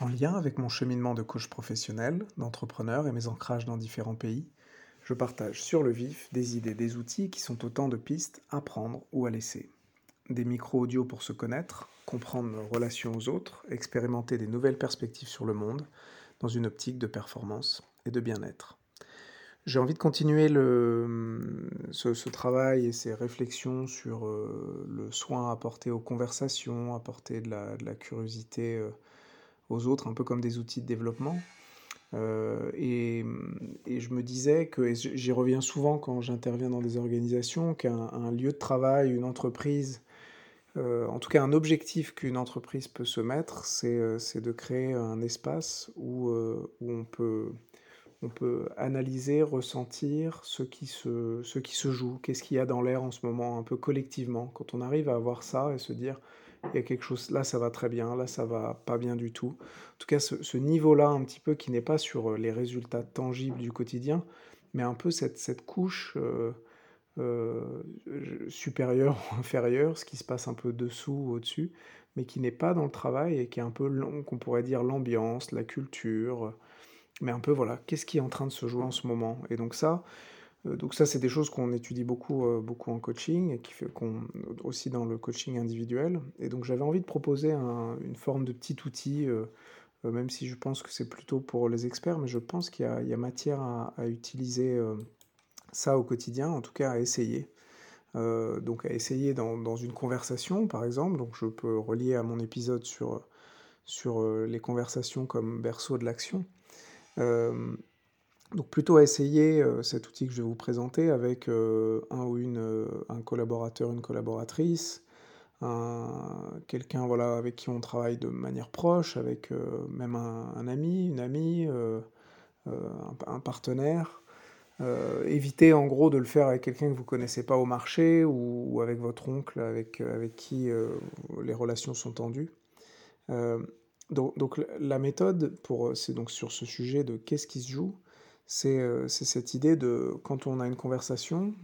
En lien avec mon cheminement de coach professionnel, d'entrepreneur et mes ancrages dans différents pays, je partage sur le vif des idées, des outils qui sont autant de pistes à prendre ou à laisser. Des micro-audios pour se connaître, comprendre nos relations aux autres, expérimenter des nouvelles perspectives sur le monde dans une optique de performance et de bien-être. J'ai envie de continuer ce, travail et ces réflexions sur euh, le soin apporté aux conversations, apporter de la, de la curiosité euh, aux autres, un peu comme des outils de développement. Euh, et, et, je me disais que, j'y reviens souvent quand j'interviens dans des organisations, qu'un lieu de travail, une entreprise, en tout cas un objectif qu'une entreprise peut se mettre, c'est de créer un espace où, où on peut on peut analyser, ressentir ce qui se, ce qui se joue, qu'est-ce qu'il y a dans l'air en ce moment, un peu collectivement. Quand on arrive à avoir ça et se dire, il y a quelque chose, là ça va très bien, là ça va pas bien du tout. En tout cas, ce, niveau-là, un petit peu, qui n'est pas sur euh, les résultats tangibles du quotidien, mais un peu cette, cette couche euh, euh, supérieure ou inférieure, ce qui se passe un peu dessous ou au-dessus, mais qui n'est pas dans le travail et qui est un peu, qu'on pourrait dire, l'ambiance, la culture mais un peu voilà, qu'est-ce qui est en train de se jouer en ce moment? Et donc ça, euh, donc ça c'est des choses qu'on étudie beaucoup, euh, beaucoup en coaching et qui fait qu'on aussi dans le coaching individuel. Et donc j'avais envie de proposer une forme de petit outil, euh, même si je pense que c'est plutôt pour les experts, mais je pense qu'il y, a matière à, utiliser ça au quotidien, en tout cas à essayer. donc à essayer dans, dans, une conversation par exemple, donc je peux relier à mon épisode sur, sur les conversations comme berceau de l'action. Euh, donc plutôt essayer euh, cet outil que je vais vous présenter avec euh, un ou une un collaborateur, une collaboratrice, quelqu'un voilà avec qui on travaille de manière proche, avec même un, ami, une amie, un, partenaire. évitez en gros de le faire avec quelqu'un que vous connaissez pas au marché ou, avec votre oncle avec, avec qui les relations sont tendues. Donc, la méthode, pour, c'est donc sur ce sujet de qu'est-ce qui se joue, c'est, euh, cette idée de quand on a une conversation,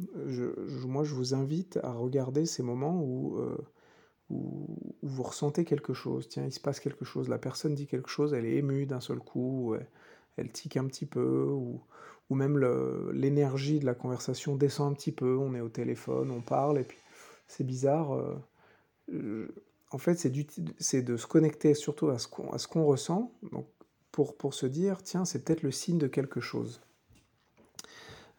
moi je vous invite à regarder ces moments euh, où, où, vous ressentez quelque chose. Tiens, il se passe quelque chose, la personne dit quelque chose, elle est émue d'un seul coup, elle, tique un petit peu, ou, ou même l'énergie de la conversation descend un petit peu, on est au téléphone, on parle, et puis c'est bizarre. Euh, en fait, c'est de se connecter surtout à ce qu'on ressent, donc pour, se dire, tiens, c'est peut-être le signe de quelque chose.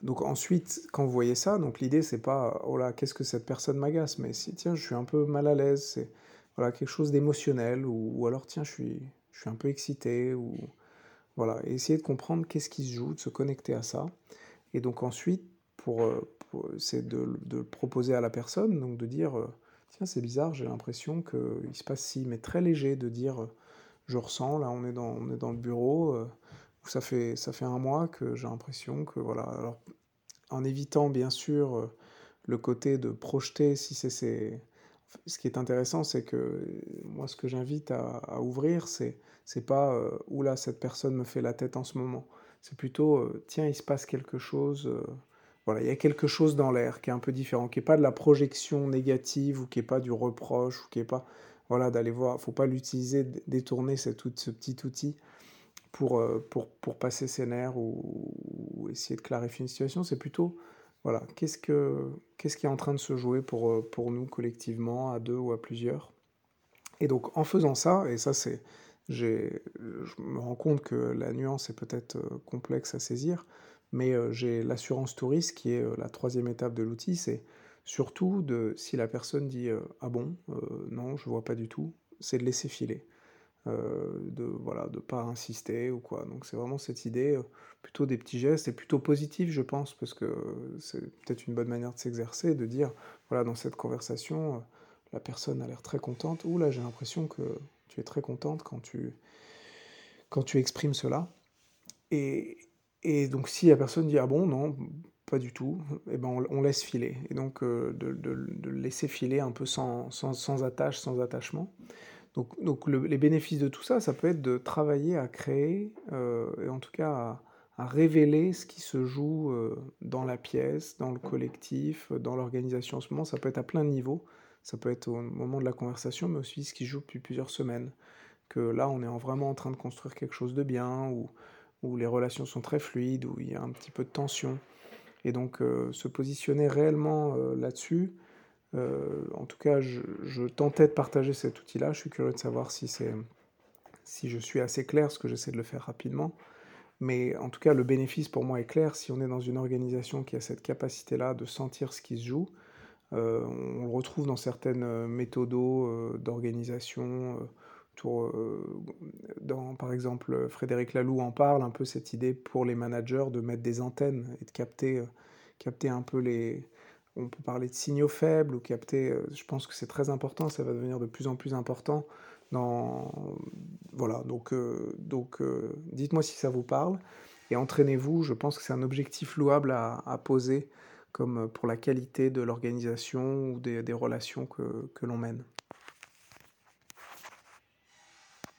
Donc ensuite, quand vous voyez ça, donc l'idée c'est pas oh là qu'est-ce que cette personne m'agace, mais si tiens je suis un peu mal à l'aise, c'est voilà quelque chose d'émotionnel ou, alors tiens je suis je suis un peu excité ou voilà. Et essayer de comprendre qu'est-ce qui se joue, de se connecter à ça. Et donc ensuite pour, euh, c'est de, de, proposer à la personne donc de dire euh, Tiens, c'est bizarre, j'ai l'impression qu'il se passe si, mais très léger de dire euh, je ressens, là on est dans, le bureau, euh, ça fait, un mois que j'ai l'impression que voilà. Alors, en évitant bien sûr euh, le côté de projeter si c'est. Ce qui est intéressant, c'est que moi, ce que j'invite à, ouvrir, c'est c'est pas où là cette personne me fait la tête en ce moment. C'est plutôt tiens, il se passe quelque chose voilà, il y a quelque chose dans l'air qui est un peu différent, qui n'est pas de la projection négative ou qui n'est pas du reproche ou qui n'est pas voilà d'aller voir. Faut pas l'utiliser, détourner ce petit outil pour, euh, pour, pour passer ses nerfs ou, essayer de clarifier une situation. C'est plutôt voilà qu'est-ce que qu'est-ce qui est en train de se jouer pour euh, pour nous collectivement à deux ou à plusieurs. Et donc en faisant ça, et ça c'est je me rends compte que la nuance est peut-être euh, complexe à saisir, mais euh, j'ai l'assurance touriste qui est euh, la troisième étape de l'outil, c'est surtout de, si la personne dit euh, ah bon, non, je vois pas du tout, c'est de laisser filer. de voilà de pas insister ou quoi. Donc c'est vraiment cette idée plutôt des petits gestes et plutôt positif je pense parce que c'est peut-être une bonne manière de s'exercer de dire voilà dans cette conversation la personne a l'air très contente. Ou là j'ai l'impression que tu es très contente quand tu quand tu exprimes cela. Et, et donc si la personne dit ah bon non pas du tout, et eh ben on, laisse filer. Et donc euh, de, de, laisser filer un peu sans, sans, sans attache, sans attachement. Donc, donc les bénéfices de tout ça, ça peut être de travailler à créer, euh, et en tout cas à, révéler ce qui se joue euh, dans la pièce, dans le collectif, dans l'organisation en ce moment. Ça peut être à plein de niveaux. Ça peut être au moment de la conversation, mais aussi ce qui joue depuis plusieurs semaines. que là, on est en vraiment en train de construire quelque chose de bien, où où les relations sont très fluides, où il y a un petit peu de tension et donc heu, se positionner réellement, heu, là-dessus, heu, en tout cas, je tentais de partager cet outil-là. Je suis curieux de savoir si si je suis assez clair, parce que j'essaie de le faire rapidement. Mais en tout cas, le bénéfice pour moi est clair. Si on est dans une organisation qui a cette capacité-là de sentir ce qui se joue, on le retrouve dans certaines, méthodos, d'organisation, heu, dans par exemple, Frédéric Laloux en parle un peu cette idée pour les managers de mettre des antennes et de capter, capter un peu les on peut parler de signaux faibles ou capter, heu, je pense que c'est très important, ça va devenir de plus en plus important voilà donc dites-moi si ça vous parle et entraînez-vous, je pense que c'est un objectif louable à poser comme, pour la qualité de l'organisation ou des relations que l'on mène.